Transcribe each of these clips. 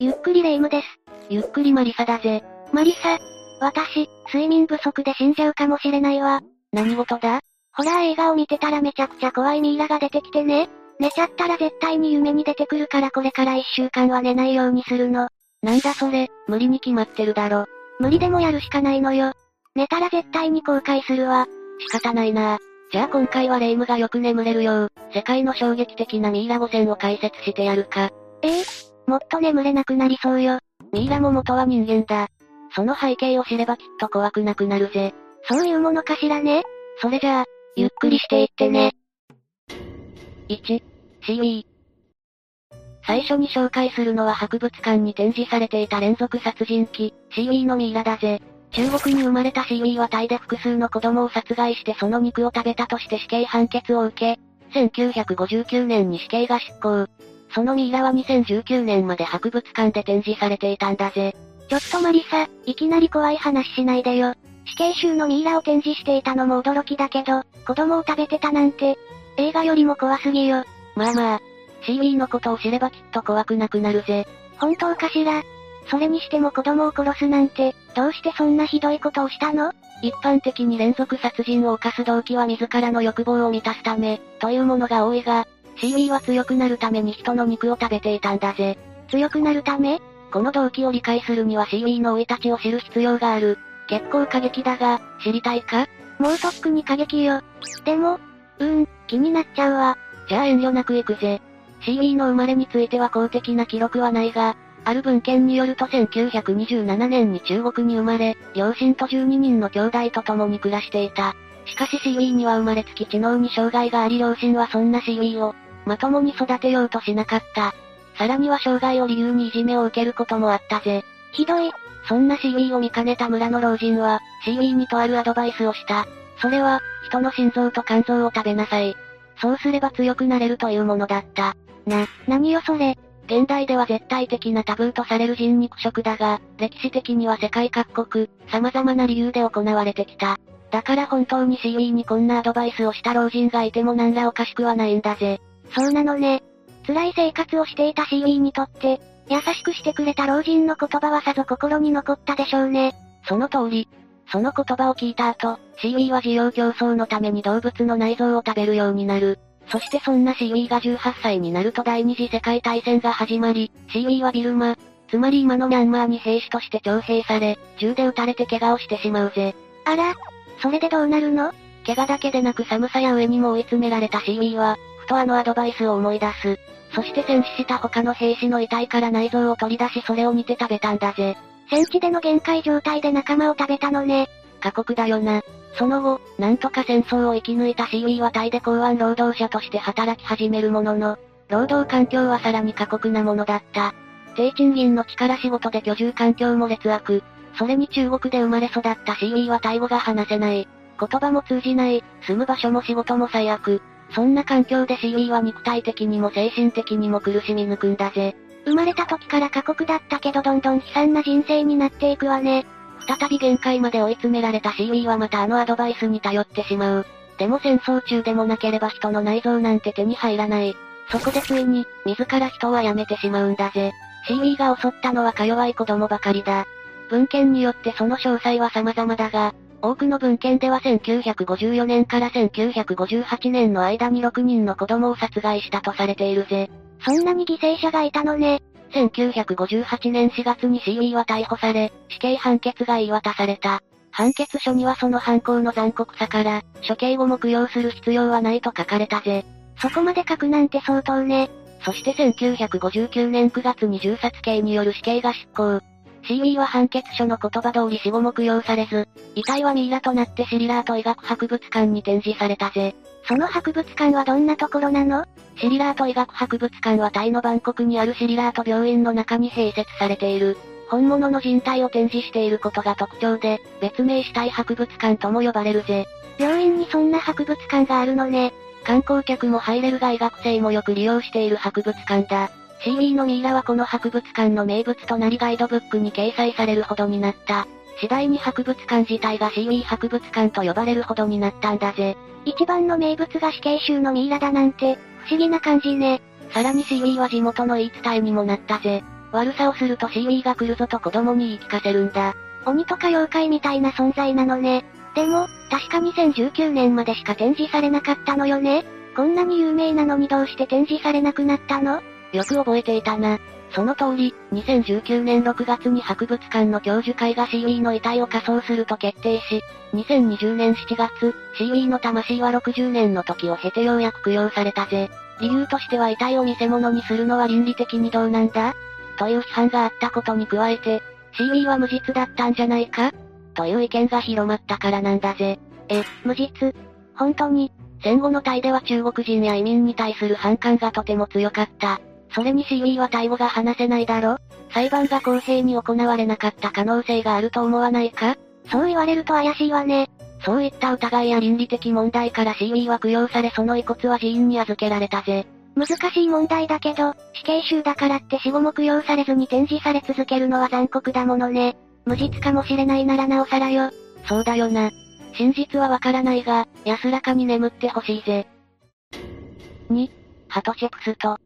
ゆっくりレ夢ムです。ゆっくりマリサだぜ。マリサ、私、睡眠不足で死んじゃうかもしれないわ。何事だ？ホラー映画を見てたらめちゃくちゃ怖いミイラが出てきてね。寝ちゃったら絶対に夢に出てくるからこれから一週間は寝ないようにするの。なんだそれ、無理に決まってるだろ。無理でもやるしかないのよ。寝たら絶対に後悔するわ。仕方ないなじゃあ今回はレ夢ムがよく眠れるよう、世界の衝撃的なミイラ5000を解説してやるか。ええ？もっと眠れなくなりそうよ。ミイラも元は人間だ。その背景を知ればきっと怖くなくなるぜ。そういうものかしらね？それじゃあ、ゆっくりしていってね。1、シーウィー。最初に紹介するのは博物館に展示されていた連続殺人鬼、シーウィーのミイラだぜ。中国に生まれたシーウィーはタイで複数の子供を殺害してその肉を食べたとして死刑判決を受け、1959年に死刑が執行。そのミイラは2019年まで博物館で展示されていたんだぜ。ちょっとマリサ、いきなり怖い話しないでよ。死刑囚のミイラを展示していたのも驚きだけど、子供を食べてたなんて、映画よりも怖すぎよ。まあまあ、シーウィーのことを知ればきっと怖くなくなるぜ。本当かしら？それにしても子供を殺すなんて、どうしてそんなひどいことをしたの？一般的に連続殺人を犯す動機は自らの欲望を満たすため、というものが多いが、シーウィーは強くなるために人の肉を食べていたんだぜ。強くなるため？この動機を理解するにはシーウィーの生い立ちを知る必要がある。結構過激だが、知りたいか？もうとっくに過激よ。でも、うーん、気になっちゃうわ。じゃあ遠慮なく行くぜ。シーウィーの生まれについては公的な記録はないが、ある文献によると1927年に中国に生まれ、両親と12人の兄弟と共に暮らしていた。しかしシーウィーには生まれつき知能に障害があり両親はそんなシーウィーを、まともに育てようとしなかった。さらには障害を理由にいじめを受けることもあったぜ。ひどい。そんなシーウィーを見かねた村の老人は、シーウィーにとあるアドバイスをした。それは、人の心臓と肝臓を食べなさい。そうすれば強くなれるというものだった。な、何よそれ。現代では絶対的なタブーとされる人肉食だが、歴史的には世界各国、様々な理由で行われてきた。だから本当にシーウィーにこんなアドバイスをした老人がいても何らおかしくはないんだぜ。そうなのね。辛い生活をしていたシーウィーにとって、優しくしてくれた老人の言葉はさぞ心に残ったでしょうね。その通り。その言葉を聞いた後、シーウィーは需要競争のために動物の内臓を食べるようになる。そしてそんなシーウィーが18歳になると第二次世界大戦が始まり、シーウィーはビルマ、つまり今のミャンマーに兵士として徴兵され、銃で撃たれて怪我をしてしまうぜ。あら、それでどうなるの？怪我だけでなく寒さや上にも追い詰められたシーウィーは、ふとあのアドバイスを思い出す。そして戦死した他の兵士の遺体から内臓を取り出しそれを煮て食べたんだぜ。戦地での限界状態で仲間を食べたのね。過酷だよな。その後、なんとか戦争を生き抜いたシーウィーはタイで港湾労働者として働き始めるものの、労働環境はさらに過酷なものだった。低賃金の力仕事で居住環境も劣悪。それに中国で生まれ育ったシーウィーはタイ語が話せない。言葉も通じない、住む場所も仕事も最悪。そんな環境でシーウィは肉体的にも精神的にも苦しみ抜くんだぜ。生まれた時から過酷だったけどどんどん悲惨な人生になっていくわね。再び限界まで追い詰められたシーウィはまたあのアドバイスに頼ってしまう。でも戦争中でもなければ人の内臓なんて手に入らない。そこでついに、自ら人は辞めてしまうんだぜ。シーウィが襲ったのはか弱い子供ばかりだ。文献によってその詳細は様々だが、多くの文献では1954年から1958年の間に6人の子供を殺害したとされているぜ。そんなに犠牲者がいたのね。1958年4月にシーウィーは逮捕され、死刑判決が言い渡された。判決書にはその犯行の残酷さから、処刑後も供養する必要はないと書かれたぜ。そこまで書くなんて相当ね。そして1959年9月に銃殺刑による死刑が執行。シーウィーは判決書の言葉通り死後も供養されず、遺体はミイラとなってシリラート医学博物館に展示されたぜ。その博物館はどんなところなの？シリラート医学博物館はタイのバンコクにあるシリラート病院の中に併設されている。本物の人体を展示していることが特徴で、別名死体博物館とも呼ばれるぜ。病院にそんな博物館があるのね。観光客も入れるが医学生もよく利用している博物館だ。シーウィーのミイラはこの博物館の名物となりガイドブックに掲載されるほどになった。次第に博物館自体がシーウィー博物館と呼ばれるほどになったんだぜ。一番の名物が死刑囚のミイラだなんて、不思議な感じね。さらにシーウィーは地元の言い伝えにもなったぜ。悪さをするとシーウィーが来るぞと子供に言い聞かせるんだ。鬼とか妖怪みたいな存在なのね。でも、確か2019年までしか展示されなかったのよねこんなに有名なのにどうして展示されなくなったの？よく覚えていたな。その通り、2019年6月に博物館の教授会がシーウィーの遺体を火葬すると決定し、2020年7月、シーウィーの魂は60年の時を経てようやく供養されたぜ。理由としては遺体を見せ物にするのは倫理的にどうなんだ？という批判があったことに加えて、シーウィーは無実だったんじゃないか？という意見が広まったからなんだぜ。え、無実？本当に？戦後のタイでは中国人や移民に対する反感がとても強かった。それにシーウィーはタイ語が話せないだろ？裁判が公平に行われなかった可能性があると思わないか？そう言われると怪しいわね。そういった疑いや倫理的問題からシーウィーは供養されその遺骨は寺院に預けられたぜ。難しい問題だけど、死刑囚だからって死後も供養されずに展示され続けるのは残酷だものね。無実かもしれないならなおさらよ。そうだよな。真実はわからないが、安らかに眠ってほしいぜ。2、ハトシェプスト。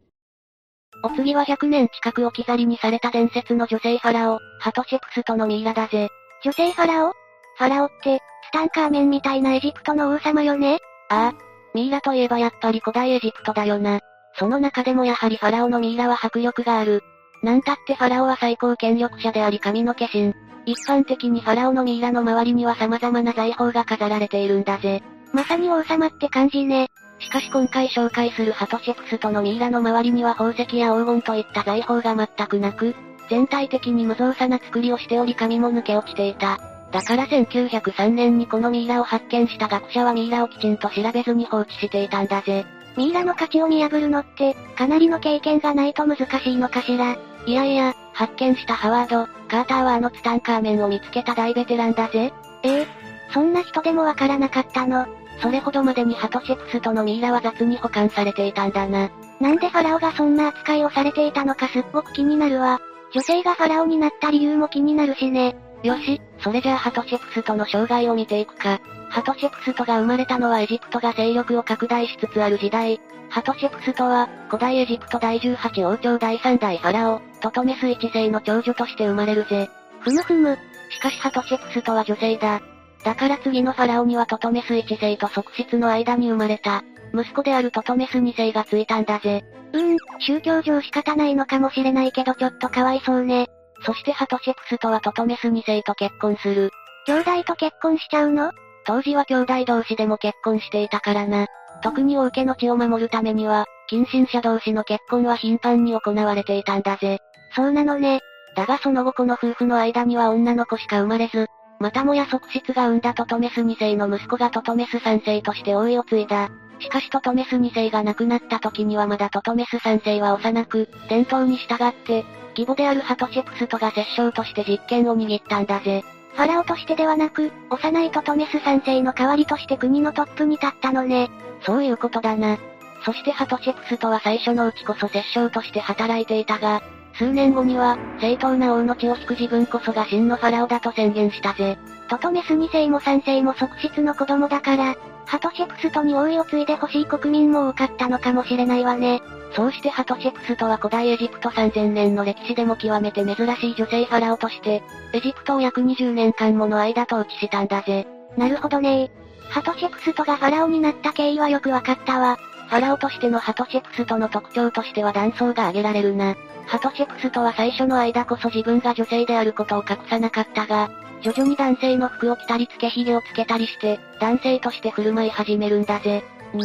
お次は100年近く置き去りにされた伝説の女性ファラオ、ハトシェプストのミイラだぜ。女性ファラオ？ファラオって、ツタンカーメンみたいなエジプトの王様よね？ああ。ミイラといえばやっぱり古代エジプトだよな。その中でもやはりファラオのミイラは迫力がある。なんたってファラオは最高権力者であり神の化身。一般的にファラオのミイラの周りには様々な財宝が飾られているんだぜ。まさに王様って感じね。しかし今回紹介するハトシェプストのミイラの周りには宝石や黄金といった財宝が全くなく、全体的に無造作な作りをしており紙も抜け落ちていた。だから1903年にこのミイラを発見した学者はミイラをきちんと調べずに放置していたんだぜ。ミイラの価値を見破るのって、かなりの経験がないと難しいのかしら。いやいや、発見したハワード、カーターはあのツタンカーメンを見つけた大ベテランだぜ。ええそんな人でもわからなかったの。それほどまでにハトシェプストのミイラは雑に保管されていたんだな。なんでファラオがそんな扱いをされていたのかすっごく気になるわ。女性がファラオになった理由も気になるしね。よし、それじゃあハトシェプストの生涯を見ていくか。ハトシェプストが生まれたのはエジプトが勢力を拡大しつつある時代。ハトシェプストは、古代エジプト第18王朝第3代ファラオ、トトメス一世の長女として生まれるぜ。ふむふむ。しかしハトシェプストは女性だ。だから次のファラオにはトトメス一世と側室の間に生まれた。息子であるトトメス二世がついたんだぜ。うーん、宗教上仕方ないのかもしれないけどちょっとかわいそうね。そしてハトシェプスとはトトメス二世と結婚する。兄弟と結婚しちゃうの？当時は兄弟同士でも結婚していたからな。特に王家の血を守るためには、近親者同士の結婚は頻繁に行われていたんだぜ。そうなのね。だがその後この夫婦の間には女の子しか生まれず、またもや側室が産んだトトメス2世の息子がトトメス3世として王位を継いだ。しかしトトメス2世が亡くなった時にはまだトトメス3世は幼く、伝統に従って、義母であるハトシェプストが摂政として実権を握ったんだぜ。ファラオとしてではなく、幼いトトメス3世の代わりとして国のトップに立ったのね。そういうことだな。そしてハトシェプストは最初のうちこそ摂政として働いていたが、数年後には、正当な王の血を引く自分こそが真のファラオだと宣言したぜ。トトメス2世も3世も側室の子供だから、ハトシェプストに王位を継いでほしい国民も多かったのかもしれないわね。そうしてハトシェプストは古代エジプト3000年の歴史でも極めて珍しい女性ファラオとして、エジプトを約20年間もの間統治したんだぜ。なるほどねハトシェプストがファラオになった経緯はよくわかったわ。ファラオとしてのハトシェプストの特徴としては断層が挙げられるな。ハトシェプストは最初の間こそ自分が女性であることを隠さなかったが、徐々に男性の服を着たりつけ髭をつけたりして、男性として振る舞い始めるんだぜ。ん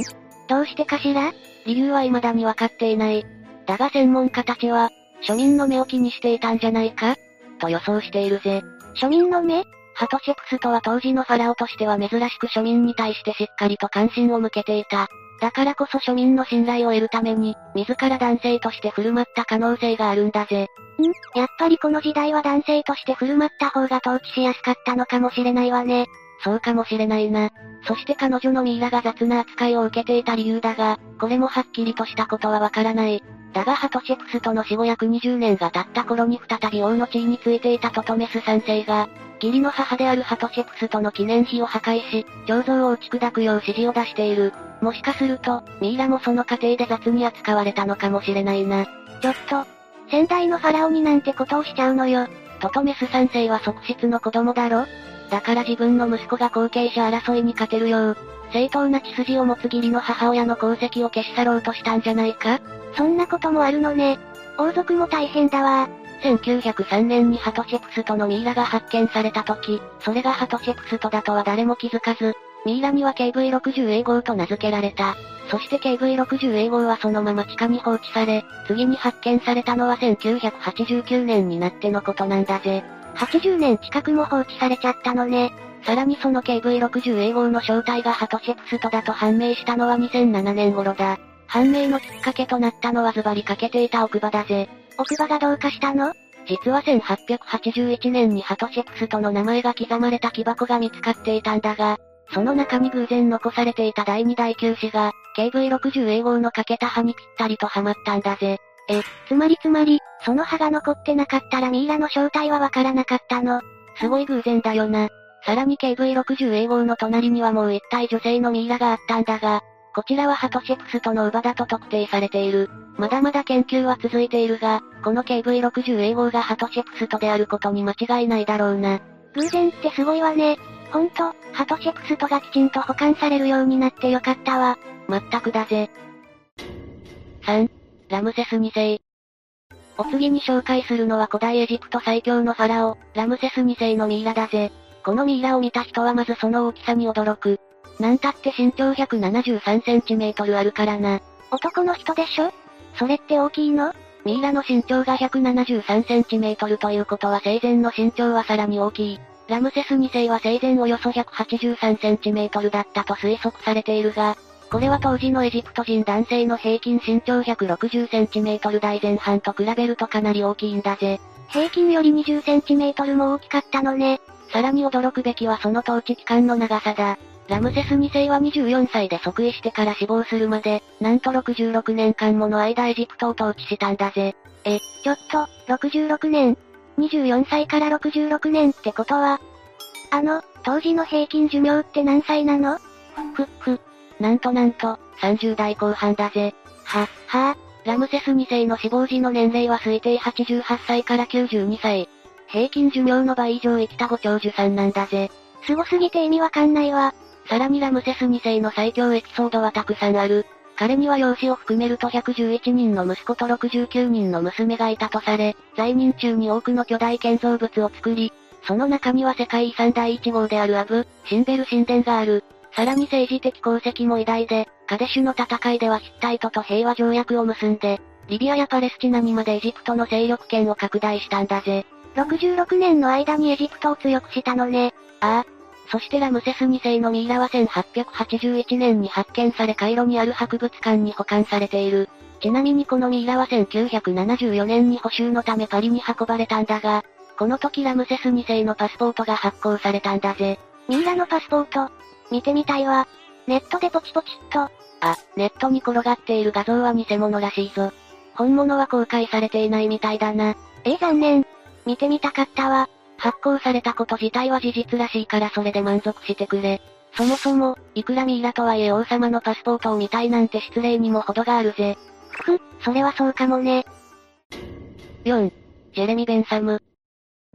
どうしてかしら？理由は未だにわかっていない。だが専門家たちは、庶民の目を気にしていたんじゃないか？と予想しているぜ。庶民の目？ハトシェプストは当時のファラオとしては珍しく庶民に対してしっかりと関心を向けていた。だからこそ庶民の信頼を得るために、自ら男性として振る舞った可能性があるんだぜ。んやっぱりこの時代は男性として振る舞った方が統治しやすかったのかもしれないわね。そうかもしれないな。そして彼女のミイラが雑な扱いを受けていた理由だが、これもはっきりとしたことはわからない。だがハトシェプスとの死後約20年が経った頃に再び王の地位についていたトトメス3世が、義理の母であるハトシェプスとの記念碑を破壊し、彫像を打ち砕くよう指示を出している。もしかすると、ミイラもその過程で雑に扱われたのかもしれないな。ちょっと、先代のファラオになんてことをしちゃうのよ。トトメス3世は側室の子供だろ？だから自分の息子が後継者争いに勝てるよう、正当な血筋を持つ義理の母親の功績を消し去ろうとしたんじゃないか？そんなこともあるのね。王族も大変だわ。1903年にハトチェプストのミイラが発見された時、それがハトチェプストだとは誰も気づかず、ミイラには KV60A 号と名付けられた。そして KV60A 号はそのまま地下に放置され、次に発見されたのは1989年になってのことなんだぜ。80年近くも放置されちゃったのね。さらにその KV60A 号の正体がハトチェプストだと判明したのは2007年頃だ。判明のきっかけとなったのはズバリ欠けていた奥歯だぜ。奥歯がどうかしたの？実は1881年にハトチェプストの名前が刻まれた木箱が見つかっていたんだが、その中に偶然残されていた第2第9子が、KV60A 号の欠けた歯にぴったりとはまったんだぜ。え、つまりつまり、その歯が残ってなかったらミイラの正体はわからなかったの。すごい偶然だよな。さらに KV60A 号の隣にはもう一体女性のミイラがあったんだが、こちらはハトシェプスとの乳母だと特定されている。まだまだ研究は続いているが、この KV60A 号がハトシェプストであることに間違いないだろうな。偶然ってすごいわね。ほんと、ハトシェプストがきちんと保管されるようになってよかったわ。まったくだぜ。3、ラムセス2世。お次に紹介するのは古代エジプト最強のファラオ、ラムセス2世のミイラだぜ。このミイラを見た人はまずその大きさに驚く。なんたって身長173センチメートルあるからな。男の人でしょ？それって大きいの？ミイラの身長が173センチメートルということは生前の身長はさらに大きい。ラムセス2世は生前およそ183センチメートルだったと推測されているが、これは当時のエジプト人男性の平均身長160センチメートル台前半と比べるとかなり大きいんだぜ。平均より20センチメートルも大きかったのね。さらに驚くべきはその統治期間の長さだ。ラムセス2世は24歳で即位してから死亡するまで、なんと66年間もの間エジプトを統治したんだぜ。え、ちょっと、66年。24歳から66年ってことは、あの、当時の平均寿命って何歳なの？ふっふ。なんとなんと、30代後半だぜ。は、はぁ、ラムセス2世の死亡時の年齢は推定88歳から92歳。平均寿命の倍以上生きたご長寿さんなんだぜ。すごすぎて意味わかんないわ。さらにラムセス2世の最強エピソードはたくさんある。彼には養子を含めると111人の息子と69人の娘がいたとされ、在任中に多くの巨大建造物を作り、その中には世界遺産第1号であるアブ、シンベル神殿がある。さらに政治的功績も偉大で、カデシュの戦いではヒッタイトと平和条約を結んで、リビアやパレスチナにまでエジプトの勢力圏を拡大したんだぜ。66年の間にエジプトを強くしたのね。ああ。そしてラムセス2世のミイラは1881年に発見されカイロにある博物館に保管されている。ちなみにこのミイラは1974年に補修のためパリに運ばれたんだが、この時ラムセス2世のパスポートが発行されたんだぜ。ミイラのパスポート？見てみたいわ。ネットでポチポチっと。あ、ネットに転がっている画像は偽物らしいぞ。本物は公開されていないみたいだな。えー、残念。見てみたかったわ。発行されたこと自体は事実らしいからそれで満足してくれ。そもそも、いくらミイラとはいえ王様のパスポートを見たいなんて失礼にも程があるぜ。ふふ、それはそうかもね。4、ジェレミ・ベンサム。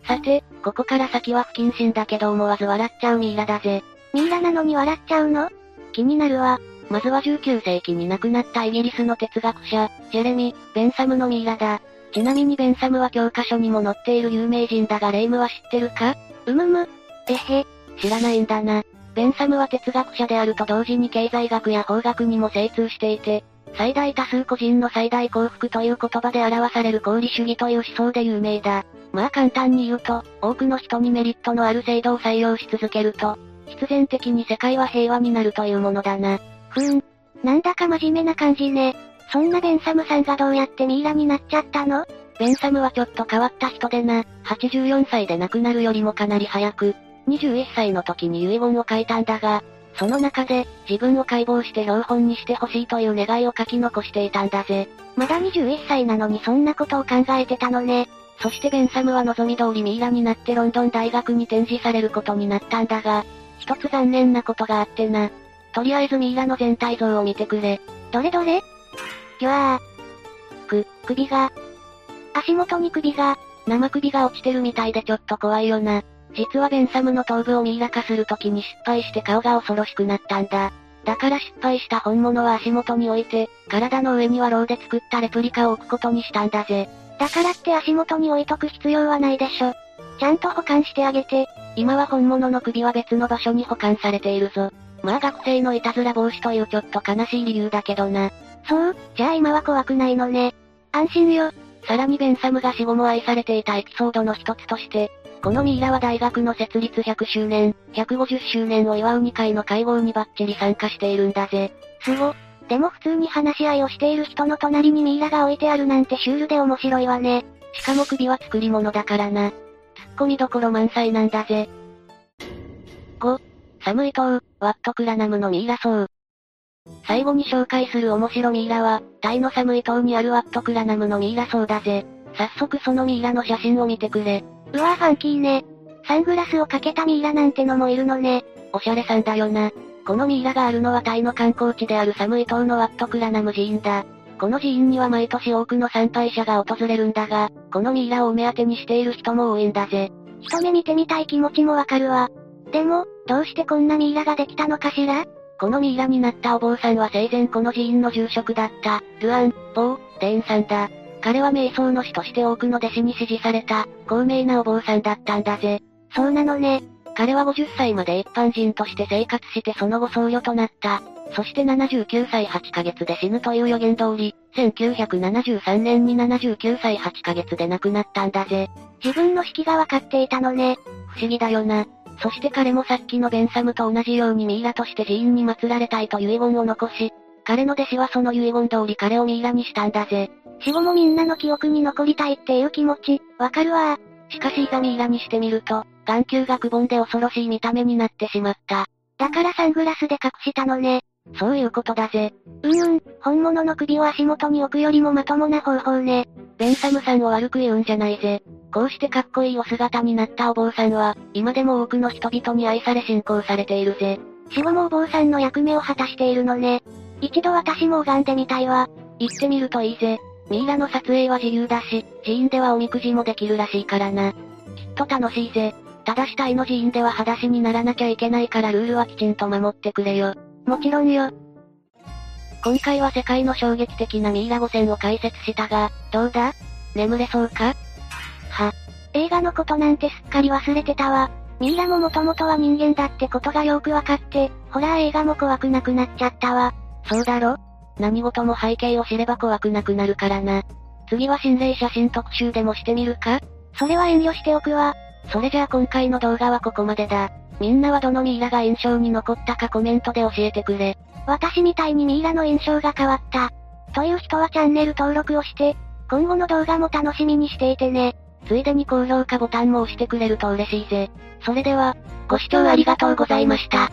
さて、ここから先は不謹慎だけど思わず笑っちゃうミイラだぜ。ミイラなのに笑っちゃうの？気になるわ。まずは19世紀に亡くなったイギリスの哲学者、ジェレミ・ベンサムのミイラだ。ちなみにベンサムは教科書にも載っている有名人だがレイムは知ってるか？うむむ。えへ。知らないんだな。ベンサムは哲学者であると同時に経済学や法学にも精通していて、最大多数個人の最大幸福という言葉で表される功利主義という思想で有名だ。まあ簡単に言うと、多くの人にメリットのある制度を採用し続けると、必然的に世界は平和になるというものだな。ふーん。なんだか真面目な感じね。そんなベンサムさんがどうやってミイラになっちゃったの？ベンサムはちょっと変わった人でな、84歳で亡くなるよりもかなり早く、21歳の時に遺言を書いたんだが、その中で、自分を解剖して標本にしてほしいという願いを書き残していたんだぜ。まだ21歳なのにそんなことを考えてたのね。そしてベンサムは望み通りミイラになってロンドン大学に展示されることになったんだが、一つ残念なことがあってな。とりあえずミイラの全体像を見てくれ。どれどれ？じゃあ、く、首が、足元に首が、生首が落ちてるみたいでちょっと怖いよな。実はベンサムの頭部をミイラ化する時に失敗して顔が恐ろしくなったんだ。だから失敗した本物は足元に置いて、体の上にはローで作ったレプリカを置くことにしたんだぜ。だからって足元に置いとく必要はないでしょ。ちゃんと保管してあげて。今は本物の首は別の場所に保管されているぞ。まあ学生のいたずら防止というちょっと悲しい理由だけどな。そう、じゃあ今は怖くないのね。安心よ。さらにベンサムが死後も愛されていたエピソードの一つとして、このミイラは大学の設立100周年、150周年を祝う2回の会合にバッチリ参加しているんだぜ。すご。でも普通に話し合いをしている人の隣にミイラが置いてあるなんてシュールで面白いわね。しかも首は作り物だからな。ツッコミどころ満載なんだぜ。5、サムイ島、ワットクラナムのミイラ層。最後に紹介する面白ミイラは、タイの寒い島にあるワットクラナムのミイラ層だぜ。早速そのミイラの写真を見てくれ。うわぁファンキーね。サングラスをかけたミイラなんてのもいるのね。おしゃれさんだよな。このミイラがあるのはタイの観光地である寒い島のワットクラナム寺院だ。この寺院には毎年多くの参拝者が訪れるんだが、このミイラをお目当てにしている人も多いんだぜ。一目見てみたい気持ちもわかるわ。でも、どうしてこんなミイラができたのかしら？このミイラになったお坊さんは生前この寺院の住職だった、ルアン、ボー、レーンさんだ。彼は瞑想の師として多くの弟子に支持された、高名なお坊さんだったんだぜ。そうなのね。彼は50歳まで一般人として生活してその後僧侶となった。そして79歳8ヶ月で死ぬという予言通り、1973年に79歳8ヶ月で亡くなったんだぜ。自分の式がわかっていたのね。不思議だよな。そして彼もさっきのベンサムと同じようにミイラとして寺院に祀られたいと遺言を残し、彼の弟子はその遺言通り彼をミイラにしたんだぜ。死後もみんなの記憶に残りたいっていう気持ち、わかるわしかしいざミイラにしてみると、眼球がくぼんで恐ろしい見た目になってしまった。だからサングラスで隠したのね。そういうことだぜ。うんうん、本物の首を足元に置くよりもまともな方法ね。ベンサムさんを悪く言うんじゃないぜ。こうしてかっこいいお姿になったお坊さんは、今でも多くの人々に愛され信仰されているぜ。死後もお坊さんの役目を果たしているのね。一度私も拝んでみたいわ。行ってみるといいぜ。ミイラの撮影は自由だし、寺院ではおみくじもできるらしいからな。きっと楽しいぜ。ただしタイの寺院では裸足にならなきゃいけないからルールはきちんと守ってくれよ。もちろんよ。今回は世界の衝撃的なミイラ5選を解説したが、どうだ？眠れそうか？は。映画のことなんてすっかり忘れてたわ。ミイラももともとは人間だってことがよくわかって、ホラー映画も怖くなくなっちゃったわ。そうだろ？何事も背景を知れば怖くなくなるからな。次は心霊写真特集でもしてみるか？それは遠慮しておくわ。それじゃあ今回の動画はここまでだ。みんなはどのミイラが印象に残ったかコメントで教えてくれ。私みたいにミイラの印象が変わった。という人はチャンネル登録をして、今後の動画も楽しみにしていてね。ついでに高評価ボタンも押してくれると嬉しいぜ。それでは、ご視聴ありがとうございました。